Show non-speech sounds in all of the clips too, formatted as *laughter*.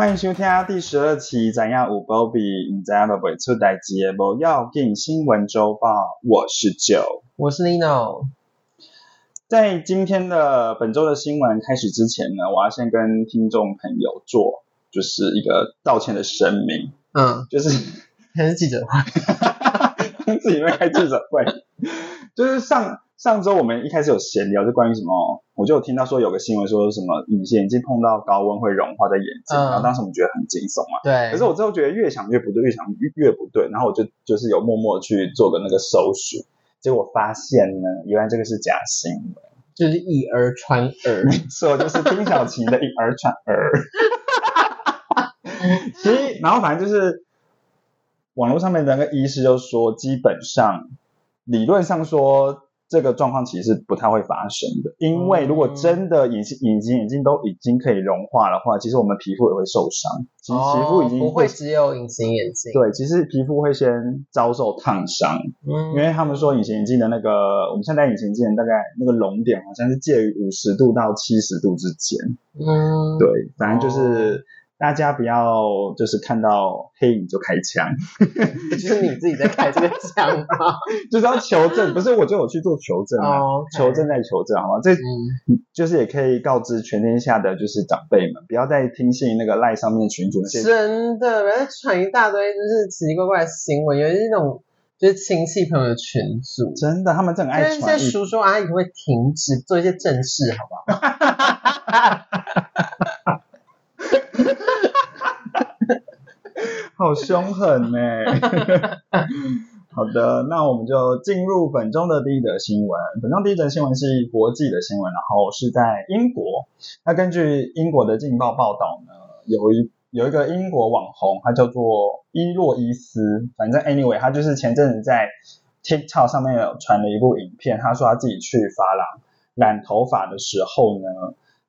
欢迎收听第十二期《怎样有波比》，你知不会出代志的无要紧新闻周报，我是九。我是 Lino。在今天的本周的新闻开始之前呢，我要先跟听众朋友做就是一个道歉的声明，嗯，就是还是记者会，*laughs* 自己会开记者会，就是上上周我们一开始有闲聊，就关于什么，我就有听到说有个新闻说什么隐形眼镜碰到高温会融化在眼睛，嗯然后当时我们觉得很惊悚嘛。对，可是我之后觉得越想越不对，越想越越不对，然后我就就是有默默去做个那个搜寻，结果发现呢，原来这个是假新闻，就是以讹传讹，没错，就是丁小琪的以讹传讹。*laughs* 所以，然后反正就是网络上面的那个医师就说，基本上理论上说。这个状况其实是不太会发生的，因为如果真的隐形隐形眼镜都已经可以融化的话，其实我们皮肤也会受伤。其实皮肤已经哦不会只有隐形眼镜，对，其实皮肤会先遭受烫伤，嗯，因为他们说隐形眼镜的那个，我们现在隐形眼镜大概那个熔点好像是介于五十度到七十度之间。嗯，对，反正就是大家不要就是看到黑影就开枪，*laughs* 就是你自己在开这个枪吗？*laughs* 就是要求证，不是我就有去做求证啊，哦求证再求证，好吗？这嗯，就是也可以告知全天下的就是长辈们，不要再听信那个赖上面的群主那些真的，不要再传一大堆就是奇奇怪怪的新闻，尤其是那种就是亲戚朋友的群组，真的，他们真的爱传一些叔叔阿姨可不可以停止做一些正事，好不好？*laughs* 好凶狠呢、*laughs* 好的，那我们就进入本周的第一则新闻。本周第一则新闻是国际的新闻，然后是在英国。那根据英国的《镜报》报道呢，有一有一个英国网红，他叫做伊洛伊斯。反正 anyway，他就是前阵子在 TikTok 上面有传了一部影片，他说他自己去发廊染头发的时候呢，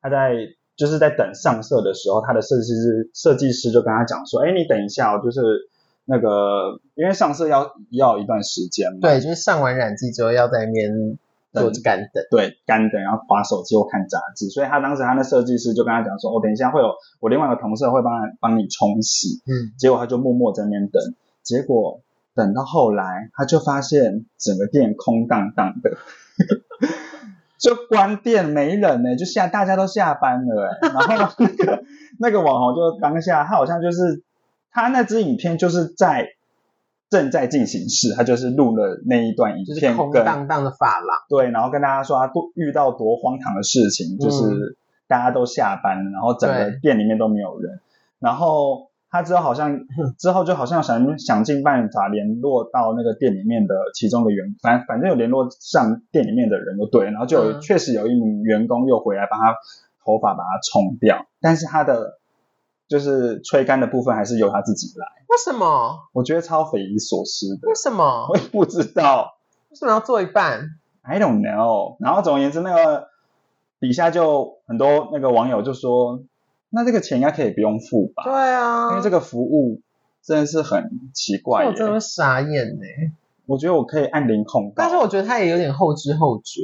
他在就是在等上色的时候，他的设计师设计师就跟他讲说，哎，你等一下哦，就是那个因为上色要要一段时间嘛，对，就是上完染剂之后要在那边做干等。对，干等，然后划手机或看杂志，所以他当时他的设计师就跟他讲说，我、等一下会有我另外一个同事会帮帮你冲洗，嗯，结果他就默默在那边等，结果等到后来他就发现整个店空荡荡的。就关店没人呢、就下大家都下班了哎、*laughs* 然后那个那个网红就当下他好像就是他那支影片就是在正在进行时，他就是录了那一段影就是空荡荡的发廊。对，然后跟大家说他多遇到多荒唐的事情，就是大家都下班了，然后整个店里面都没有人，然后他之后好像 *laughs* 之后就好像想想尽办法联络到那个店里面的其中的员，反反正有联络上店里面的人就对，然后就有、嗯确实有一名员工又回来帮他头发把它冲掉，但是他的就是吹干的部分还是由他自己来，为什么？我觉得超匪夷所思的为，什么我？也不知道。为什么要做一半？I don't know。然后总而言之，那个底下就很多那个网友就说，那这个钱应该可以不用付吧？对啊，因为这个服务真的是很奇怪。我真的会傻眼呢。我觉得我可以按零控告。但是我觉得他也有点后知后觉，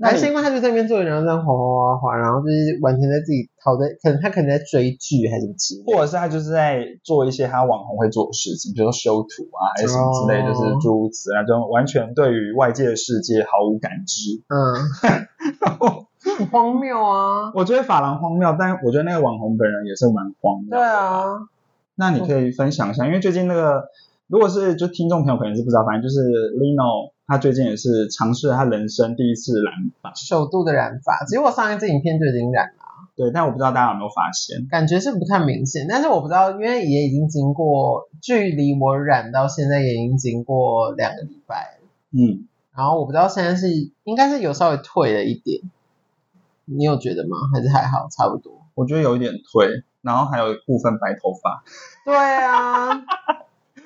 还是因为他就在那边做，然后这样哗哗哗哗，然后就是完全在自己逃在，可能他可能在追剧还是什么之类的。或者是他就是在做一些他网红会做的事情，比如说修图啊，还是什么之类，哦就是诸如此类，就完全对于外界的世界毫无感知。嗯，*laughs* 很荒谬啊。*laughs* 我觉得法郎荒谬，但我觉得那个网红本人也是蛮荒谬。对啊，那你可以分享一下，因为最近那个，如果是就听众朋友可能是不知道，反正就是 Lino 他最近也是尝试了他人生第一次染发，首度的染发，其实我上一支影片就已经染了。对，但我不知道大家有没有发现，感觉是不太明显，但是我不知道，因为也已经经过，距离我染到现在也已经经过两个礼拜了，嗯，然后我不知道现在是应该是有稍微退了一点，你有觉得吗？还是还好，差不多？我觉得有一点退，然后还有部分白头发，对啊，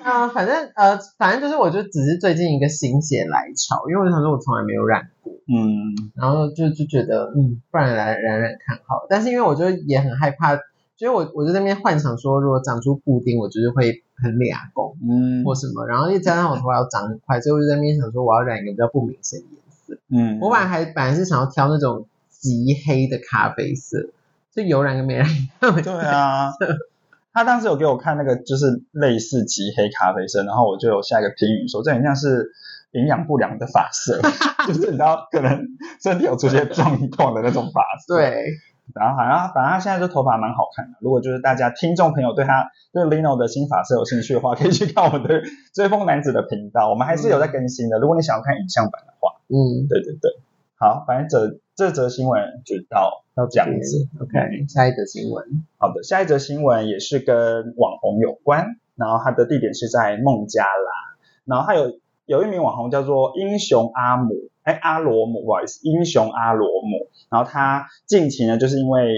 啊、反正呃，反正就是我就只是最近一个心血来潮，因为我想说我从来没有染过，嗯，然后就就觉得嗯，不然来染染看好了，但是因为我就也很害怕。所以我我就在那边幻想说，如果长出布丁，我就是会很俩公嗯或什么，然后又加上我头发要长很快，所以我就在那边想说，我要染一个比较不明显的颜色。嗯，我本来还本来是想要挑那种极黑的咖啡色，就有染跟没染一样。对啊，*laughs* 他当时有给我看那个就是类似极黑咖啡色，然后我就有下一个评语说这很像是营养不良的发色，*laughs* 就是你知道可能身体有出现状况的那种发色。对，然后好像反正他现在这头发蛮好看的。如果就是大家听众朋友对他对 Lino 的新发色有兴趣的话，可以去看我的追风男子的频道，我们还是有在更新的。如果你想要看影像版的话，嗯，对对对，好，反正这这则新闻就到到这样子。OK，下一则新闻。好的，下一则新闻也是跟网红有关，然后它的地点是在孟加拉，然后它有有一名网红叫做英雄阿姆，哎阿罗姆，不好意思，英雄阿罗姆，然后他近期呢就是因为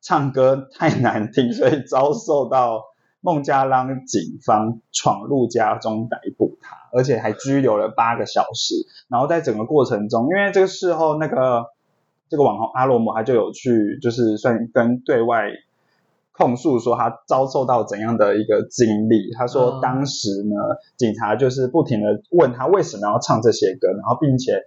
唱歌太难听，所以遭受到孟加拉警方闯入家中逮捕他，而且还拘留了八个小时。然后在整个过程中，因为这个事后那个这个网红阿罗姆他就有去，就是算跟对外控诉说他遭受到怎样的一个经历。他说嗯当时呢，警察就是不停的问他为什么要唱这些歌，然后并且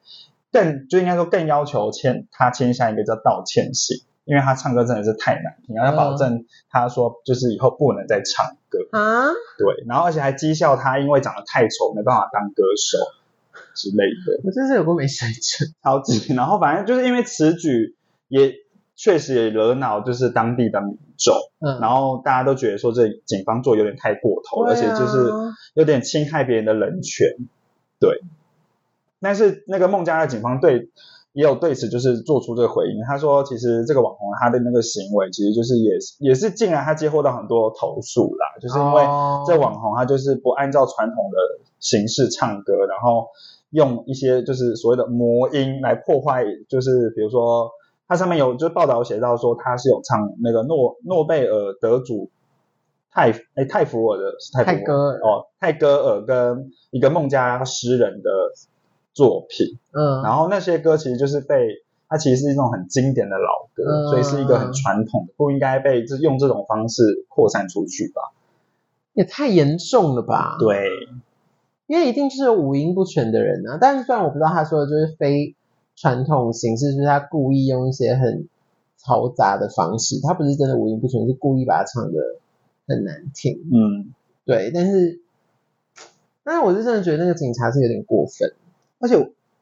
更就应该说更要求签他签下一个叫道歉信。因为他唱歌真的是太难听，然后要保证他说就是以后不能再唱歌，啊，对，然后而且还讥笑他因为长得太丑没办法当歌手之类的。我真是有过没水准。超级，然后反正就是因为此举也确实也惹恼就是当地的民众，嗯，然后大家都觉得说这警方做有点太过头了，而且就是有点侵害别人的人权，对。但是那个孟加拉警方对也有对此就是做出这个回应，他说其实这个网红他的那个行为其实就是也是也是近来他接获到很多投诉啦，就是因为哦。这网红他就是不按照传统的形式唱歌，然后用一些就是所谓的魔音来破坏，就是比如说他上面有就是报道写到说他是有唱那个诺诺贝尔得主泰哎泰弗尔的泰戈尔。哦泰戈尔跟一个孟加拉诗人的作品，嗯，然后那些歌其实就是被它其实是一种很经典的老歌，嗯所以是一个很传统的，不应该被这用这种方式扩散出去吧？也太严重了吧？，对，因为一定是有五音不全的人啊。但是虽然我不知道他说的就是非传统形式，就是他故意用一些很嘈杂的方式，他不是真的五音不全，是故意把它唱的很难听。嗯，对，但是，但是我是真的觉得那个警察是有点过分。而且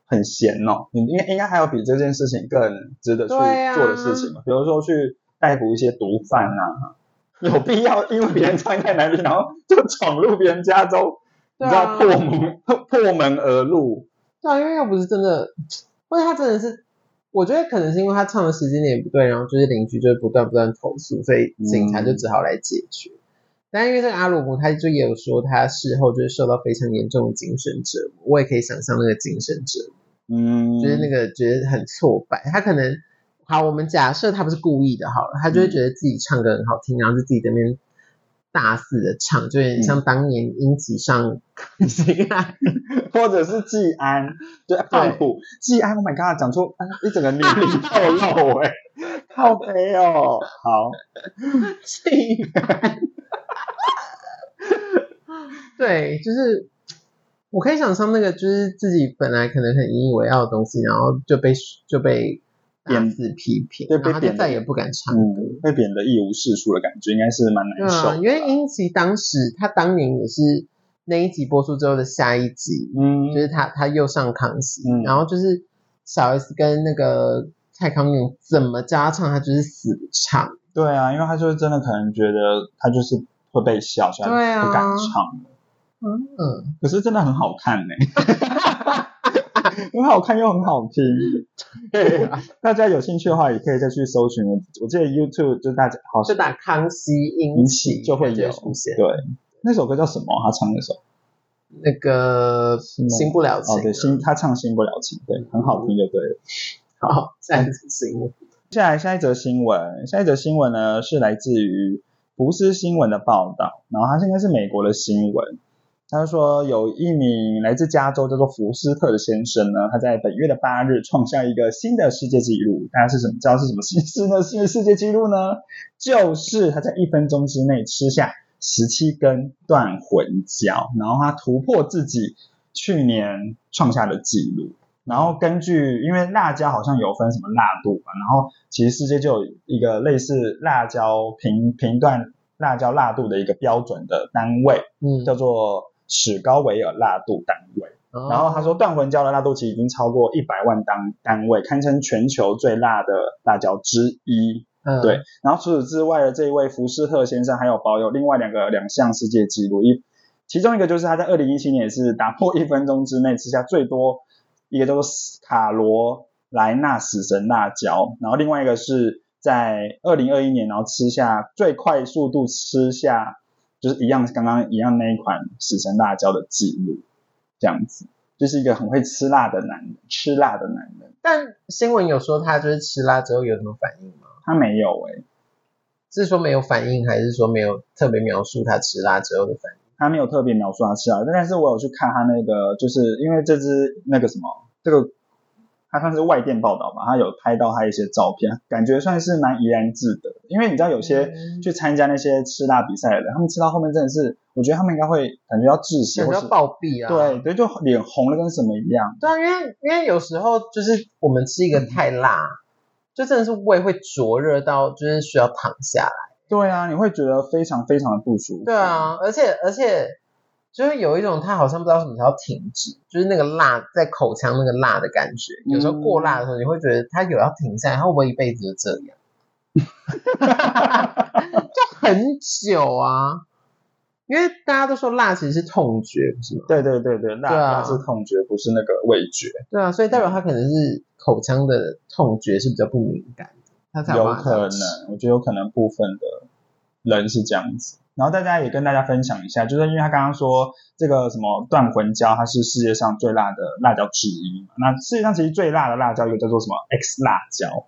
很闲哦，你应该应该还有比这件事情更值得去做的事情嘛？比如说去逮捕一些毒贩啊，有必要因为别人唱太难听，然后就闯入别人家中，你知道破门破门而入？对啊，因为又不是真的，或者他真的是，我觉得可能是因为他唱的时间点不对，然后就是邻居就会不断不断投诉，所以警察就只好来解决。但因为这个阿鲁姆，他就也有说他事后就是受到非常严重的精神折磨，我也可以想象那个精神折磨，嗯，就是那个觉得很挫败。他可能好，我们假设他不是故意的，好了，他就会觉得自己唱歌很好听，然后就自己在那边大肆的唱，就有点像当年英吉上心爱。*laughs* 或者是季安，对，胖虎，*laughs* 季安，Oh my god，讲出啊一整个年龄透露哎、好肥哦，好，气氛。*laughs* 对，就是我可以想象那个，就是自己本来可能很引以为傲的东西，然后就被就被贬子批评，对被贬再也不敢唱歌。嗯，被贬得一无是处的感觉，应该是蛮难受的。因为英吉当时他当年也是那一集播出之后的下一集，嗯就是他他又上康熙，嗯然后就是小 S 跟那个蔡康永怎么教他唱，他就是死不唱。对啊，因为他就是真的可能觉得他就是会被笑，所以对啊他不敢唱。嗯，可是真的很好看呢、*laughs* 很好看又很好听。*laughs* 对啊，*laughs* 大家有兴趣的话，也可以再去搜寻。我我记得 YouTube 就大家好就打康熙英起就会有出现。对，那首歌叫什么？他唱那首那个新不了情对，新他唱新不了情，对，很好听就对了。好，下一次新闻。接下来下一则新闻，下一则新闻呢是来自于福斯新闻的报道，然后它应该是美国的新闻。他说有一名来自加州叫做福斯特的先生呢，他在本月的八日创下一个新的世界纪录。大家是什么知道是什么新事呢？新的世界纪录呢，就是他在一分钟之内吃下十七根断魂椒，然后他突破自己去年创下的纪录。然后根据因为辣椒好像有分什么辣度吧，然后其实世界就有一个类似辣椒评评断辣椒辣度的一个标准的单位，嗯，叫做史高维尔辣度单位。哦然后他说，断魂椒的辣度其实已经超过一百万单单位，堪称全球最辣的辣椒之一。嗯对，然后除此之外的这一位福士特先生还有保有另外两个两项世界纪录，一其中一个就是他在二零一七年也是打破一分钟之内吃下最多，一个叫做卡罗莱纳死神辣椒，然后另外一个是在二零二一年然后吃下最快速度吃下就是一样刚刚一样那一款死神辣椒的记录，这样子。就是一个很会吃辣的男人，吃辣的男人。但新闻有说他就是吃辣之后有什么反应吗？他没有诶、是说没有反应，还是说没有特别描述他吃辣之后的反应？他没有特别描述他吃辣，但是我有去看他那个，就是因为这只那个什么，这个他算是外电报道吧，他有拍到他一些照片，感觉算是蛮怡然自得。因为你知道有些嗯去参加那些吃辣比赛的人，他们吃到后面真的是，我觉得他们应该会感觉要窒息，感觉要暴毙啊！对对，就脸红了跟什么一样。对啊，因为因为有时候就是我们吃一个太辣，就真的是胃会灼热到就是需要躺下来。对啊，你会觉得非常非常的不舒服。对，啊，而且而且就是有一种他好像不知道什么时候停止，就是那个辣在口腔那个辣的感觉，有时候过辣的时候，你会觉得他有要停下来，他会不会一辈子就这样？就很久啊，因为大家都说辣其实是痛觉，不是吗？对对对对，辣辣是痛觉，不是那个味觉。对啊，所以代表他可能是口腔的痛觉是比较不敏感的，他才有可能，我觉得有可能部分的人是这样子。然后大家也跟大家分享一下，就是因为他刚刚说这个什么断魂椒，它是世界上最辣的辣椒之一嘛。那世界上其实最辣的辣椒一个叫做什么 X 辣椒，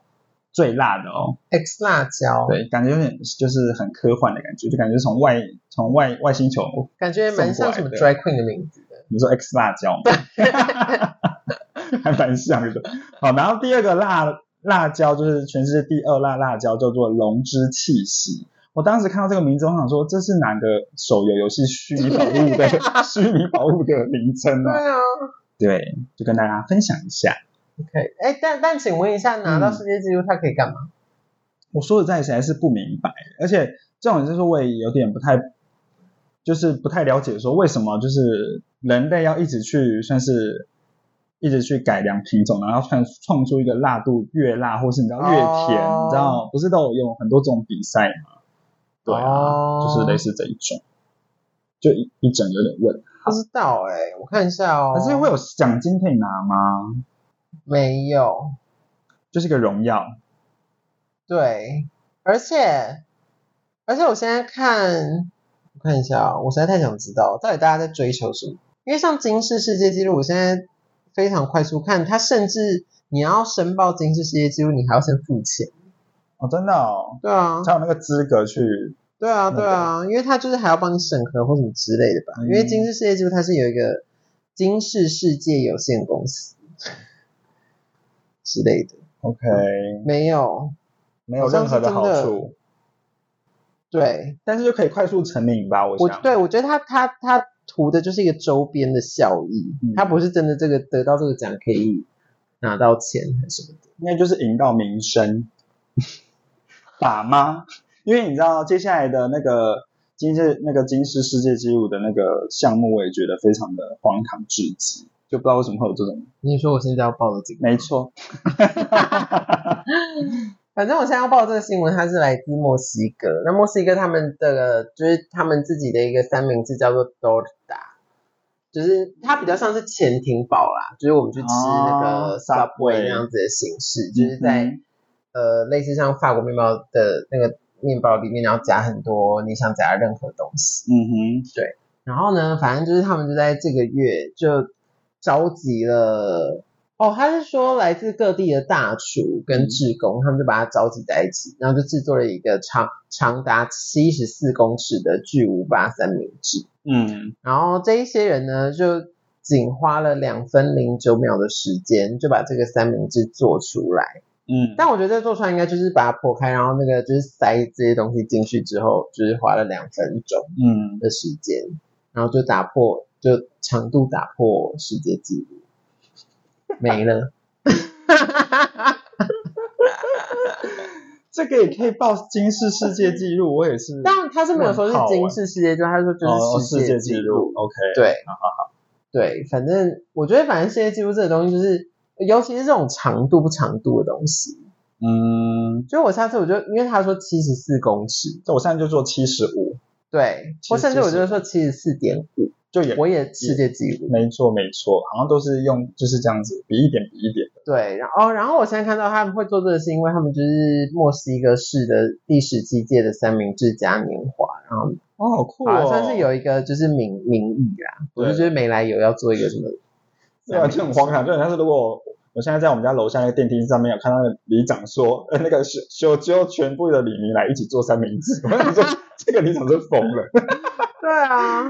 最辣的哦。X 辣椒，，对，感觉有点就是很科幻的感觉，就感觉从外从外外星球，感觉蛮像什么 drag queen 的名字的。你说 X 辣椒嘛，*laughs* 还蛮像的。好，然后第二个辣辣椒就是全世界第二辣辣椒，叫做龙之气息。我当时看到这个名字，我想说这是哪个手游游戏虚拟宝物的 *laughs* 虚拟宝物的名称啊？啊对，就跟大家分享一下。，OK，哎，但但请问一下，拿到嗯世界纪录他可以干嘛？我说实在，实在是不明白，而且这种就是我也有点不太，就是不太了解，说为什么就是人类要一直去算是一直去改良品种，然后创创出一个辣度越辣，或是你知道越甜，哦你知道不是都有用很多种比赛吗？对啊，哦就是类似这一种，就一一整有点问，不知道哎，我看一下哦。可是会有奖金可以拿吗？没有？就是一个荣耀，对，而且而且我现在看，我看一下哦，我实在太想知道到底大家在追求什么。因为像金氏世界纪录，我现在非常快速看，它甚至你要申报金氏世界纪录，你还要先付钱。哦，真的哦，对啊，才有那个资格去，对啊，那个。对啊，因为他就是还要帮你审核或什么之类的吧。嗯。因为金氏世界纪录它是有一个金氏世界有限公司之类的，OK，没有，没有任何的好处。对。但是就可以快速成名吧，我想。我对我觉得它它它图的就是一个周边的效益，嗯它不是真的这个得到这个奖可以拿到钱还是什么的。应该就是赢到名声，打吗？因为你知道接下来的那个金世那个金氏世界纪录的那个项目，我也觉得非常的荒唐至极，就不知道为什么会有这种。你说我现在要报的这个，没错，*laughs* 反正我现在要报这个新闻，它是来自墨西哥。那墨西哥他们的就是他们自己的一个三明治叫做 Dorta，就是它比较像是潜艇堡啦，就是我们去吃那个哦 Subway 那样子的形式，就是在、嗯呃类似像法国面包的那个面包里面，然后夹很多你想夹任何东西。嗯哼，对然后呢，反正就是他们就在这个月就召集了，哦，他是说来自各地的大厨跟志工，他们就把它召集在一起，然后就制作了一个长长达七十四公尺的巨无霸三明治。嗯，然后这一些人呢，就仅花了两分零九秒的时间，就把这个三明治做出来。嗯，但我觉得做出来应该就是把它破开，然后那个就是塞这些东西进去之后，就是花了两分钟。嗯，的时间，然后就打破就长度打破世界纪录。*laughs* 没了。*laughs* 这个也可以报金氏世界纪录，我也是。但他是没有说是金氏世界纪录，他说就哦，是世界纪纪录。OK，对好好好。对，反正我觉得反正世界纪录这个东西就是，尤其是这种长度不长度的东西，嗯，就我下次我就因为他说七十四公尺，那我现在就做七十五，对，其实或甚至我就是就说七十四点五，就也我也世界纪录。没错没错，好像都是用就是这样子比一点比一点的。对，然后然后我现在看到他们会做这个，是因为他们就是墨西哥市的第十七届的三明治嘉年华，然后哦，好酷好哦！像是有一个就是名名义啦，我就对觉得没来由要做一个什么，*laughs* 对啊，就很荒唐。就很像是如果我现在在我们家楼下那个电梯上面有看到那个里长说，呃，那个修修揪全部的李明来一起做三明治，*laughs* 我想说这个里长是疯了。*laughs* 对啊，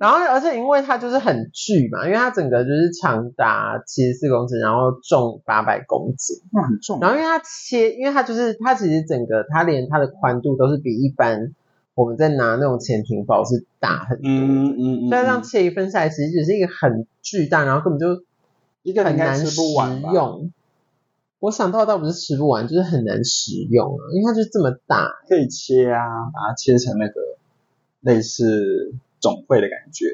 然后而且因为它就是很巨嘛，因为它整个就是长达七十四公尺，然后重八百公斤，那很重，然后因为它切，因为它就是它其实整个它连它的宽度都是比一般我们在拿那种潜艇包是大很多嗯。嗯嗯所以这样切一份下来，其实只是一个很巨大，然后根本就一个人很难吃不完用。我想到倒不是吃不完，就是很难食用啊，因为它就这么大。可以切啊，把它切成那个类似总会的感觉。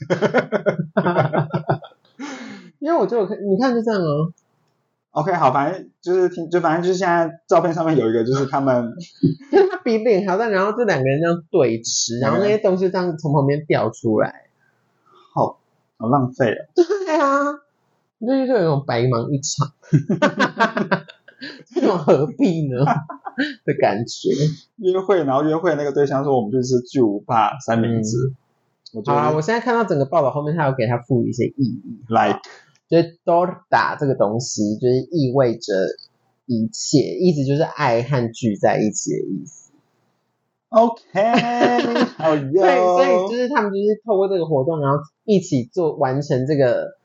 *laughs* 因为我就有看，你看就这样哦、OK，好，反正就是听，就反正就是现在照片上面有一个，就是他们 *laughs* 就是它比脸还要大，然后这两个人这样对吃，然后那些东西这样从旁边掉出来。好好浪费哦。*laughs* 对啊，就是就有一种白忙一场，这种何必呢的感觉。约会，然后约会那个对象说我们就是巨无霸三明治，我觉得我现在看到整个报道后面，他有给他赋予一些意义。like 就是 d o r t a 这个东西，就是意味着一切，意思就是爱和聚在一起的意思。OK，*laughs* 好哟。对，所以就是他们就是透过这个活动，然后一起做完成这个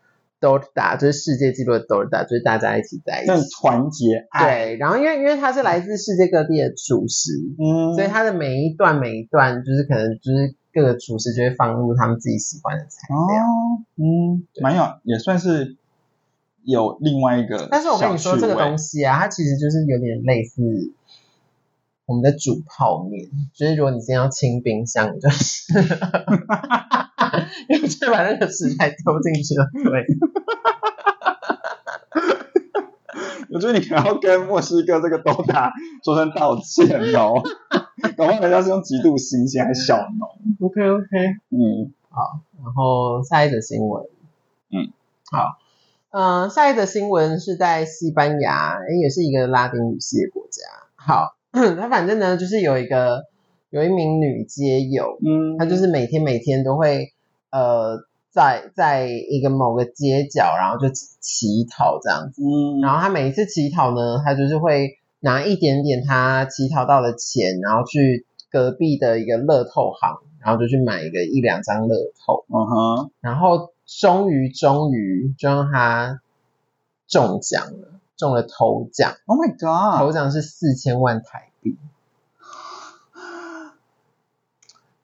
torta，就是世界纪录的 torta，就是大家一起在一更起。团结爱，对，然后因为因为它是来自世界各地的厨师，嗯，所以它的每一段每一段就是可能就是各个厨师就会放入他们自己喜欢的材料。哦，嗯，蛮有，也算是有另外一个。但是我跟你说，这个东西，啊，它其实就是有点类似我们的煮泡面，就是如果你今天要清冰箱，就是，*laughs* 你就把那个食材丢进去了，对。*laughs* 我觉得你可能要跟墨西哥这个豆打说声道歉哦，*laughs* *laughs* 搞不好人家是用极度新鲜还是小农，OK OK。嗯，好然后下一则新闻，嗯，好，呃，下一则新闻是在西班牙，也是一个拉丁语系的国家。好，*clears throat* 他反正呢就是有一个有一名女街友，嗯，她就是每天每天都会呃在在一个某个街角，然后就乞讨这样子。嗯，然后她每一次乞讨呢，她就是会拿一点点他乞讨到的钱，然后去隔壁的一个乐透行，然后就去买一个一两张乐透，嗯哼，然后终于终于就让他中奖了，中了头奖，，Oh my God，头奖是四千万台币。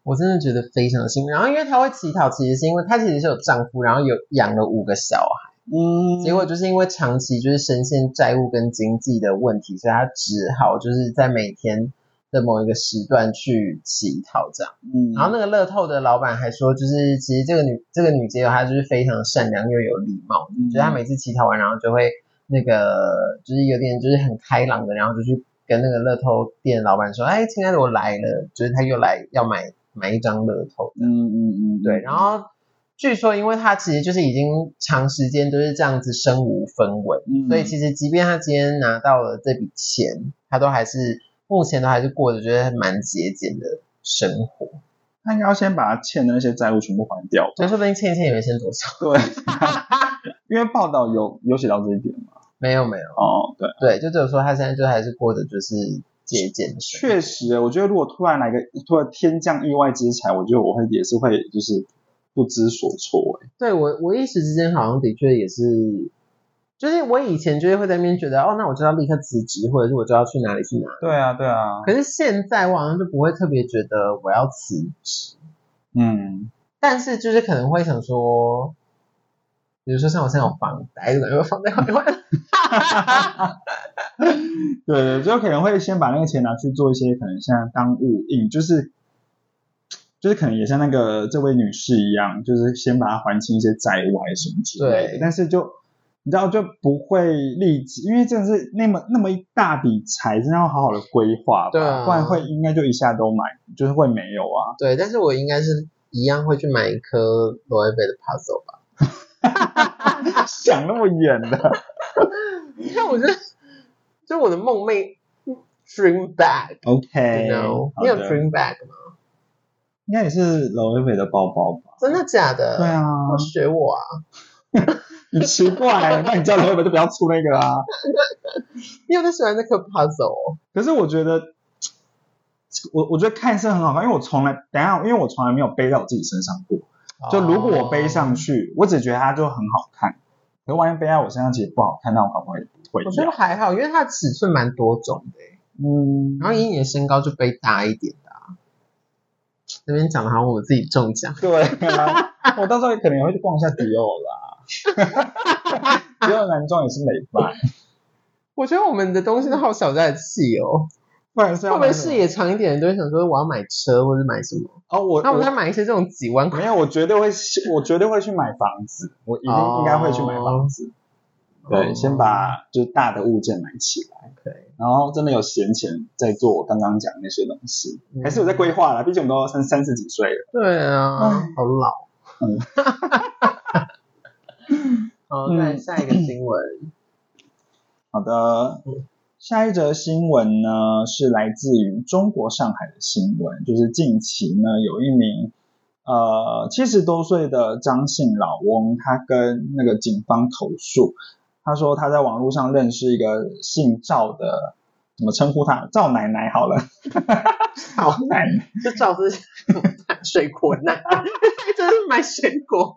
我真的觉得非常的幸运。然后因为他会乞讨，其实是因为他其实是有丈夫，然后有养了五个小孩，嗯，结果就是因为长期就是深陷债务跟经济的问题，所以他只好就是在每天的某一个时段去乞讨这样。嗯，然后那个乐透的老板还说，就是其实这个女这个女街友她就是非常善良又有礼貌就是她每次乞讨完，然后就会那个就是有点就是很开朗的，然后就去跟那个乐透店的老板说，哎，亲爱的，我来了，就是他又来要买买一张乐透，嗯嗯嗯，对，然后。据说，因为他其实就是已经长时间都是这样子身无分文，嗯，所以其实即便他今天拿到了这笔钱，他都还是目前都还是过着觉得蛮节俭的生活。他应该要先把他欠的那些债务全部还掉吧。所以说不定欠一欠也没先多少。对，*laughs* 因为报道有有写到这一点嘛。没有没有，哦，对，对，就只有说他现在就还是过着就是节俭。确实，我觉得如果突然来个突然天降意外之财，我觉得我会也是会就是不知所措哎。对我我一时之间好像的确也是，就是我以前就是会在那边觉得哦，那我就要立刻辞职，或者是我就要去哪里去哪里。对啊，对啊，可是现在我好像就不会特别觉得我要辞职，嗯，但是就是可能会想说，比如说像我现在有房贷，有没有房贷还一还？对 *laughs* 对，就可能会先把那个钱拿去做一些可能像当物印，就是就是可能也像那个这位女士一样，就是先把它还清一些债务还是什么之类的对，但是就你知道就不会立即，因为真的是那么那么一大笔财，真的要好好的规划吧，对啊不然会应该就一下都买，就是会没有啊。对，但是我应该是一样会去买一颗罗威贝的 puzzle 吧。*laughs* 想那么远的，*laughs* 你看，我觉得就我的梦寐 dream bag，OK，you know，你有 dream bag 吗？应该也是罗威伟的包包吧？真的假的？对，啊，快学我啊！*laughs* 你奇怪，那你叫罗威伟就不要出那个啊。*laughs* 你有在喜欢那颗 puzzle 哦？可是我觉得，我我觉得看似很好看，因为我从来等一下，因为我从来没有背在我自己身上过。就如果我背上去，我只觉得它就很好看。可是万一背在我身上其实不好看，那我可不可以不会我觉得？还好，因为它尺寸蛮多种的欸，嗯，然后以你的身高就背大一点。那边讲的好像我自己中奖，对啊，我到时候也可能也会去逛一下迪奥啦。*laughs* 迪奥男装也是美版，我觉得我们的东西都好小家子气哦。不然是会不会视野长一点的人都会想说我要买车或者买什么？哦，我我那我再买一些这种几万块没有，我绝对会，我绝对会去买房子，我一定哦应该会去买房子。对，先把就是大的物件买起来，对，然后真的有闲钱再做我刚刚讲那些东西，嗯还是有在规划啦。毕竟我们都三三十几岁了。对啊，好老。嗯 *laughs* 好，那下一个新闻。*coughs* 好的，下一则新闻呢是来自于中国上海的新闻，就是近期呢有一名呃七十多岁的张姓老翁，他跟那个警方投诉，他说他在网络上认识一个姓赵的，怎么称呼他？赵奶奶好了，好赵奶奶。这照是水果奶奶，*laughs* 真是买水果，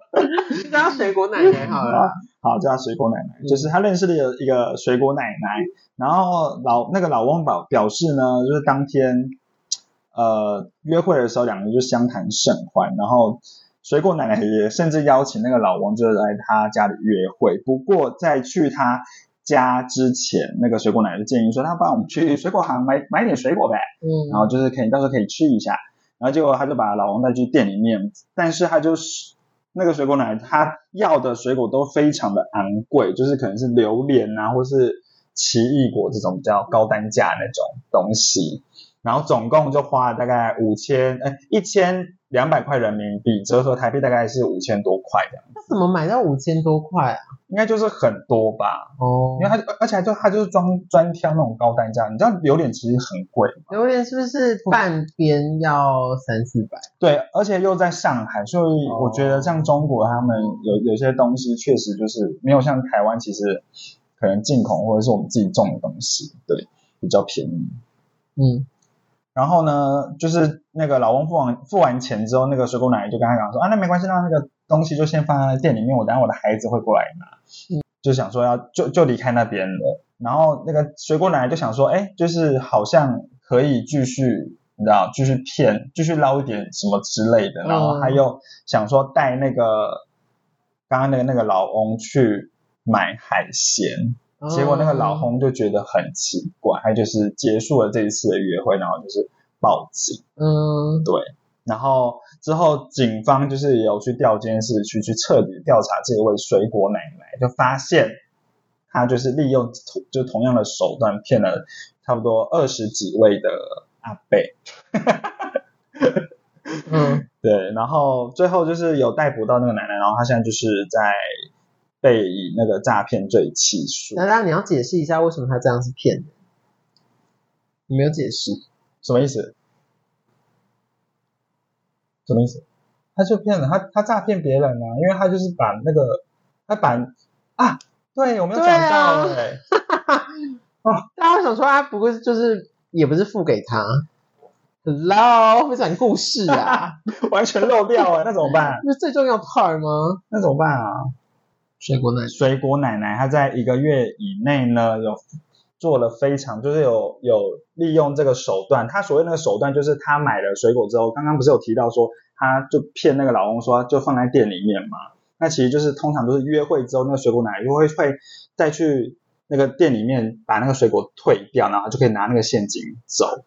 就叫水果奶奶好了。好，叫他水果奶奶，就是他认识了一个一个水果奶奶，然后老那个老翁表表示呢，就是当天呃约会的时候，两个人就相谈甚欢，然后水果奶奶也甚至邀请那个老王就是来他家里约会，不过在去他家之前，那个水果奶奶就建议说，那帮我们去水果行买买点水果呗，嗯，然后就是可以到时候可以吃一下。然后结果他就把老王带去店里面，但是他就是那个水果奶奶，他要的水果都非常的昂贵，就是可能是榴莲啊，或是奇异果这种比较高单价那种东西。然后总共就花了大概五千，呃，一千两百块人民币，折合台币大概是五千多块这样，那怎么买到五千多块啊？应该就是很多吧。哦因为他而且还就他就是专专挑那种高单价，你知道榴莲其实很贵吗？榴莲是不是半边要三四百？对，而且又在上海，所以哦我觉得像中国他们有有些东西确实就是没有像台湾，其实可能进口或者是我们自己种的东西，对，比较便宜。嗯，然后呢，就是那个老翁付完付完钱之后，那个水果奶奶就跟他讲说啊，那没关系，那那个东西就先放在店里面，我等下我的孩子会过来拿。嗯就想说要就就离开那边了。然后那个水果奶奶就想说，哎，就是好像可以继续，你知道，继续骗，继续捞一点什么之类的。然后他又想说带那个刚刚那个那个老翁去买海鲜。结果那个老红，翁就觉得很奇怪，他就是结束了这一次的约会，然后就是报警。嗯，对，然后之后警方就是也有去调监视区去彻底调查这位水果奶奶，就发现她就是利用同就同样的手段骗了差不多二十几位的阿贝。嗯，*laughs* 对，然后最后就是有逮捕到那个奶奶，然后她现在就是在被以那个诈骗罪起诉。那那你要解释一下为什么他这样是骗人？你没有解释。什么意思？什么意思？他就骗了他，他诈骗别人啊，因为他就是把那个他把啊，对我没有对讲啊到哎、大家会想说他，不过就是也不是付给他。Hello，会讲故事啊，*laughs* 完全漏掉哎、那怎么办？*laughs* 那是最重要 part 吗？那怎么办啊？水果奶水果奶奶她在一个月以内呢，有做了非常，就是有有利用这个手段。她所谓那个手段，就是她买了水果之后，刚刚不是有提到说，她就骗那个老公说就放在店里面嘛，那其实就是通常都是约会之后，那个水果奶奶就会会再去那个店里面把那个水果退掉，然后就可以拿那个现金走。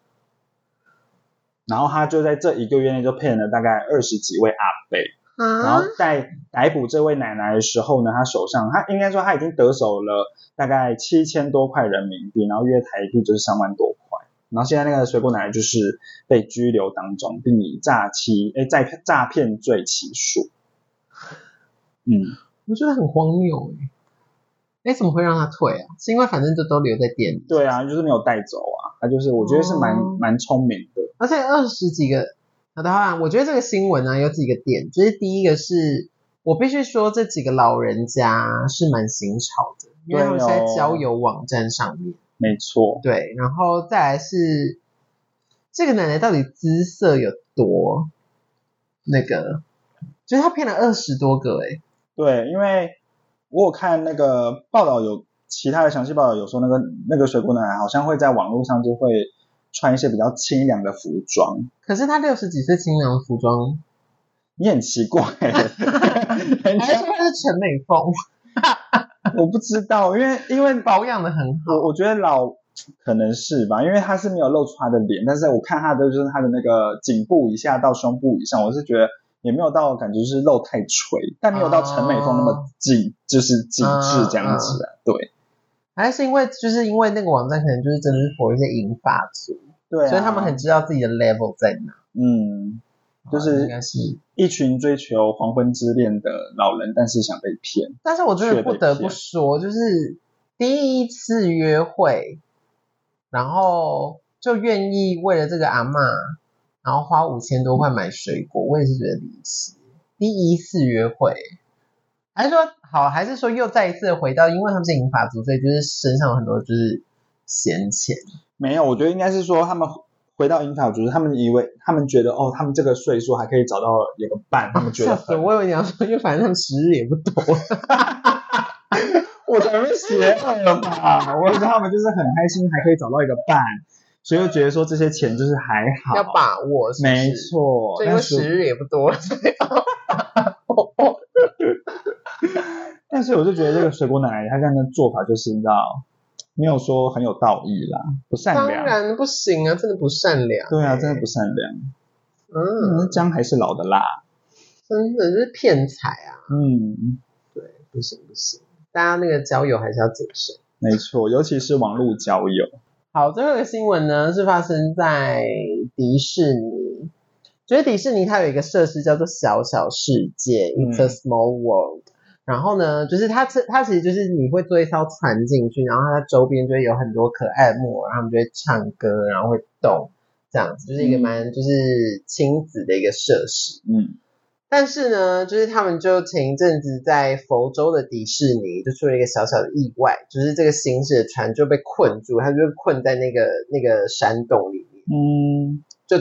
然后她就在这一个月内就骗了大概二十几位阿伯伯，然后在逮捕这位奶奶的时候呢，他手上他应该说他已经得手了大概七千多块人民币，然后约台币就是三万多块。然后现在那个水果奶奶就是被拘留当中，并以诈欺诶诈诈骗罪起诉。嗯，我觉得很荒谬哎。哎，怎么会让他退啊？是因为反正就都留在店里，对啊，就是没有带走啊，他就是我觉得是蛮蛮聪明的。而且二十几个，好的话，我觉得这个新闻呢有几个点，就是第一个是我必须说这几个老人家是蛮新潮的，因为他们是在交友网站上面，没错，对，然后再来是这个奶奶到底姿色有多那个，就是她骗了二十多个哎，对，因为我有看那个报道有其他的详细报道，有说那个那个水果奶奶好像会在网络上就会穿一些比较清凉的服装，可是他六十几岁清凉服装，你很奇怪，*laughs* 人家还是说她是陈美凤 *laughs* 我不知道，因为因为保养的很好，我我觉得老可能是吧，因为他是没有露出他的脸，但是我看他的就是他的那个颈部以下到胸部以上，我是觉得也没有到感觉是露太垂，但没有到陈美凤那么紧，就是紧致这样子啊，对。还是因为就是因为那个网站可能就是真的是佛一些银发族，对啊，所以他们很知道自己的 level 在哪，嗯，就是应该是。一群追求黄昏之恋的老人，但是想被骗，但是我真的不得不说，就是第一次约会，然后就愿意为了这个阿嬷，然后花五千多块买水果，我也是觉得离奇。第一次约会，还是说好，还是说又再一次回到，因为他们是银发族，所以就是身上有很多就是闲钱。没有，我觉得应该是说他们。回到银发族，他们以为他们觉得哦，他们这个岁数还可以找到有个伴，他们觉得我！我以为你要说，因为反正他们时日也不多。*laughs* 我才会邪恶吧？我觉得他们就是很开心，还可以找到一个伴，所以就觉得说这些钱就是还好，要把握是不是没错。就因为但是时日也不多，所以 *laughs* 但是我就觉得这个水果奶奶她这样的做法就是你知道，没有说很有道义啦，不善良当良。然不行啊，真的不善良。对啊，真的不善良。嗯，嗯，姜还是老的辣。真的是骗财啊！嗯，对，不行不行，大家那个交友还是要谨慎。没错，尤其是网络交友。好，最后一个新闻呢是发生在迪士尼，就是迪士尼它有一个设施叫做小小世界、嗯 i t s a Small World。然后呢，就是它这它其实就是你会坐一艘船进去，然后它周边就会有很多可爱的木偶，然后他们就会唱歌，然后会动，这样子就是一个嗯。蛮就是亲子的一个设施。嗯。但是呢，就是他们就前一阵子在佛州的迪士尼就出了一个小小的意外，就是这个行驶的船就被困住，它就被困在那个那个山洞里面，嗯。就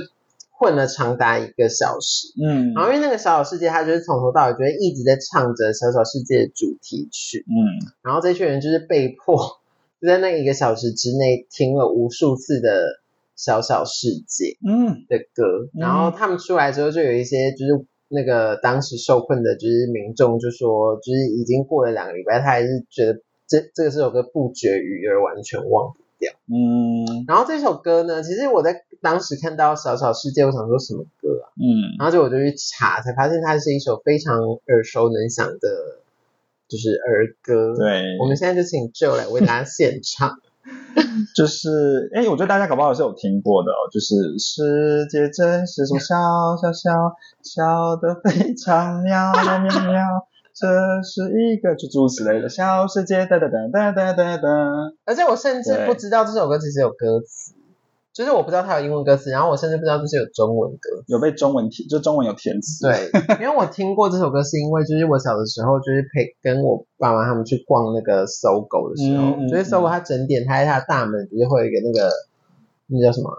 困了长达一个小时。嗯。然后因为那个小小世界，他就是从头到尾就是一直在唱着小小世界的主题曲，嗯。然后这群人就是被迫 *laughs* 就在那一个小时之内听了无数次的小小世界。嗯。的歌，然后他们出来之后，就有一些就是那个当时受困的，就是民众就说，就是已经过了两个礼拜，他还是觉得这这个这首歌不绝于耳，完全忘不掉。嗯然后这首歌呢，其实我在当时看到《小小世界》，我想说什么歌啊？嗯然后就我就去查，才发现它是一首非常耳熟能详的，就是儿歌。，对，我们现在就请 Joe 来为大家献唱。*laughs* 就是，哎，我觉得大家搞不好是有听过的哦，就是世界真是从小小小小的非常妙妙，这是一个就诸如此类的小世界，哒哒哒哒哒哒哒。而且我甚至不知道这首歌其实有歌词，就是我不知道它有英文歌词，然后我甚至不知道这是有中文歌。有被中文填，就中文有填词。，对，因为我听过这首歌，是因为就是我小的时候，就是陪跟我爸妈他们去逛那个搜狗的时候，嗯嗯就是搜狗它整点，它在它的大门不是会有一个那个那叫什么？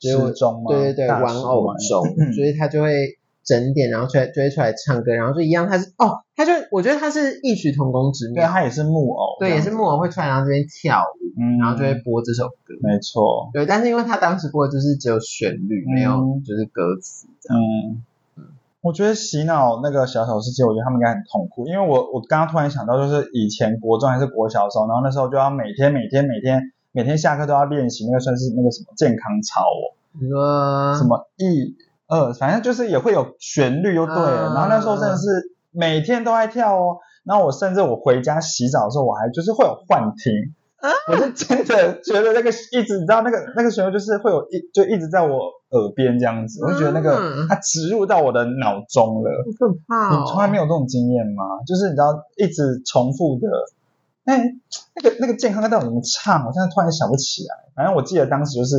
就是时钟吗？对对对，玩偶钟，所以它就会整点，然后出来就会出来唱歌，然后就一样，他是哦，他就我觉得他是异曲同工之对，妙，它也是木偶，对，也是木偶会出来，然后这边跳舞，嗯，然后就会播这首歌。没错，对，但是因为他当时播的就是只有旋律，没有嗯就是歌词这样。嗯。我觉得洗脑那个小小世界，我觉得他们应该很痛苦，因为我我刚刚突然想到，就是以前国中还是国小的时候，然后那时候就要每天每天每天每天下课都要练习那个算是那个什么健康操哦，你说什么一二，反正就是也会有旋律就对了，嗯然后那时候真的是每天都在跳哦，然后我甚至我回家洗澡的时候，我还就是会有幻听。我是真的觉得那个一直，你知道那个那个旋律就是会有一就一直在我耳边这样子，我就觉得那个嗯它植入到我的脑中了。好可怕哦！你从来没有这种经验吗？就是你知道一直重复的，哎，那个那个健康歌到底怎么唱？我现在突然想不起来。反正我记得当时就是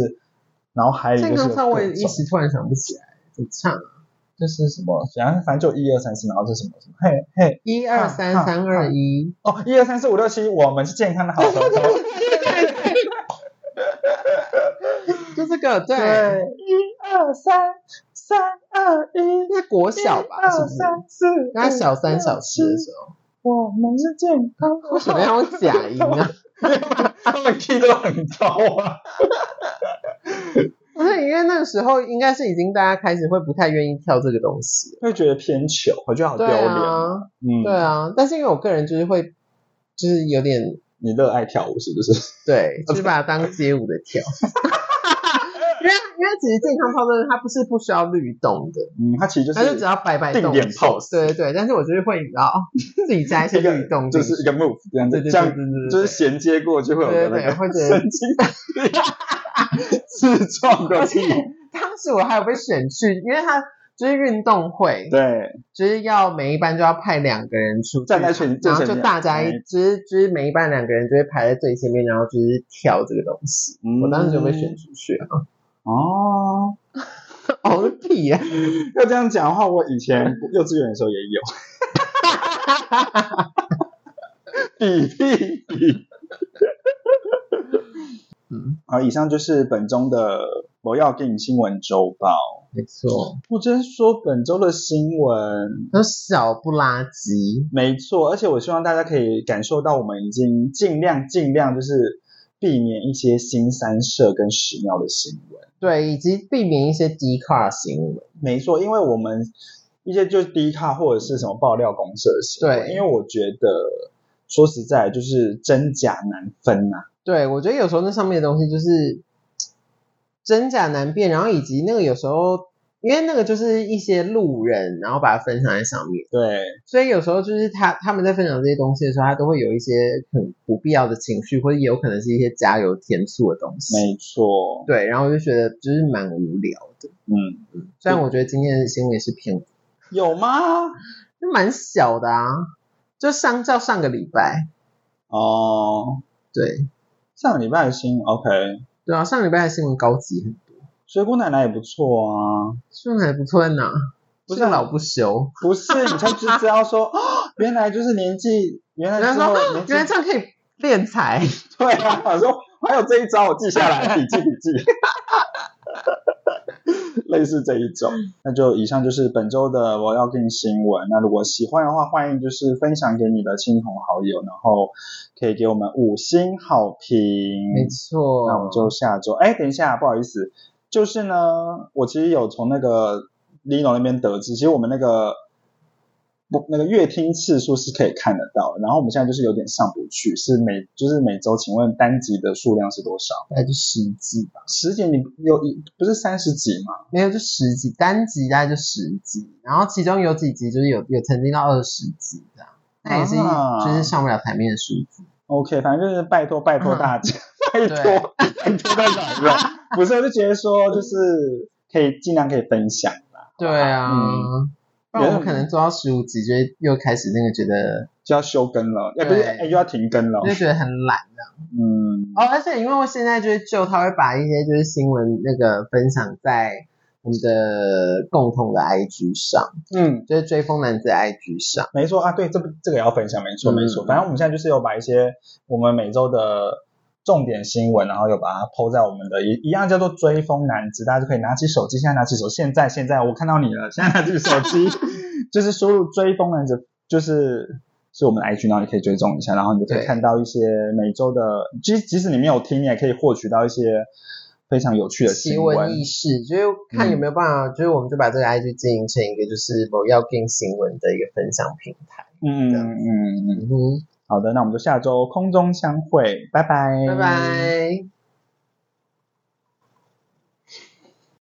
脑海里就是有健康唱，我也一时突然想不起来怎么唱啊。就是什么，反正反正就一二三四，然后是什么什么，嘿嘿，一二三三二一，哦，一二三四五六七，我们是健康的好朋友。*laughs* 就这个对，一二三，三二一，那国小吧，是不是？三四，那小三小四的时候，我们是健康的为什么要用假音啊？*laughs* 他们 key 都很高啊。不是，因为那个时候应该是已经大家开始会不太愿意跳这个东西。会觉得偏糗，我觉得好丢脸。啊，嗯，对啊，但是因为我个人就是会，就是有点你热爱跳舞是不是？*laughs* 对，就是把它当街舞的跳。*laughs* 因为因为其实健康操真的它不是不需要律动的，嗯，它其实就是它就只要摆摆动定点 pose 对对对，但是我就是会你知道自己加一些律动，就是一个 move 这样子，这样对对对对就是衔接过就会有那个神经 *laughs* *laughs* 自创的力。当时我还有被选去，因为他就是运动会，对，就是要每一班就要派两个人出去站在最然后就大家一哎就是就是每一班两个人就会排在最前面，然后就是跳这个东西。嗯我当时就被选出去了，哦。*laughs* 哦个屁呀！*laughs* 要这样讲的话，我以前幼稚园的时候也有。比屁比！嗯，好，以上就是本周的我要给你新闻周报。没错，我真说本周的新闻，都小不拉几，没错，而且我希望大家可以感受到，我们已经尽量尽量就是避免一些新三社跟屎尿的新闻。对，以及避免一些低卡新闻。没错，因为我们一些就是低卡或者是什么爆料公社的新闻，对因为我觉得说实在就是真假难分呐、对，我觉得有时候那上面的东西就是真假难辨，然后以及那个有时候，因为那个就是一些路人，然后把它分享在上面，对，所以有时候就是他他们在分享这些东西的时候，他都会有一些很不必要的情绪，或者有可能是一些加油添醋的东西。没错，对，然后我就觉得就是蛮无聊的。嗯，虽然我觉得今天的新闻也是偏，有吗？就蛮小的啊，就相较上个礼拜，哦，对上个礼拜的新 OK，对啊，上个礼拜的新闻高级很多，水果奶奶也不错啊。水果奶奶不错在哪？不是老不休。不是，你才只知道说，*laughs* 哦，原来就是年纪，原来之后原来这样可以练财，*laughs* 对啊，我说还有这一招，我记下来，笔记笔记。类似这一种，那就以上就是本周的我要跟你新闻。那如果喜欢的话，欢迎就是分享给你的亲朋好友，然后可以给我们五星好评。没错。那我们就下周，哎，等一下，不好意思，就是呢，我其实有从那个 Lino 那边得知，其实我们那个不那个阅听次数是可以看得到的，然后我们现在就是有点上不去，是每就是每周，请问单集的数量是多少？大概就十集吧，十集你有不是三十集吗？没有就十集，单集大概就十集，然后其中有几集就是有有曾经到二十集这样，那也是、啊就是上不了台面的数字。OK，反正就是拜托拜托大家，拜托拜托大家，不是，我就觉得说就是可以尽量可以分享啦，对啊，嗯不然我们可能做到十五集就又开始那个觉得就要休更了，要不是又要停更了。就，觉得很懒嗯，哦，而且因为我现在就是就他会把一些就是新闻那个分享在我们的共同的 IG 上，嗯，就是追风男子 IG 上。没错啊，对，这不这个也要分享，没错嗯没错。反正我们现在就是有把一些我们每周的重点新闻，然后又把它抛在我们的一一样叫做追风男子，大家就可以拿起手机，现在拿起手，现在现在我看到你了，现在拿起手机，*laughs* 就是输入追风男子，就是是我们的 IG，然后你可以追踪一下，然后你就可以看到一些每周的，即即使你没有听，你也可以获取到一些非常有趣的新闻意识，就是看有没有办法，就是我们就把这个 IG 经营成一个就是某要跟新闻的一个分享平台。嗯嗯嗯嗯。嗯嗯好的那我们就下周空中相会拜拜。拜拜。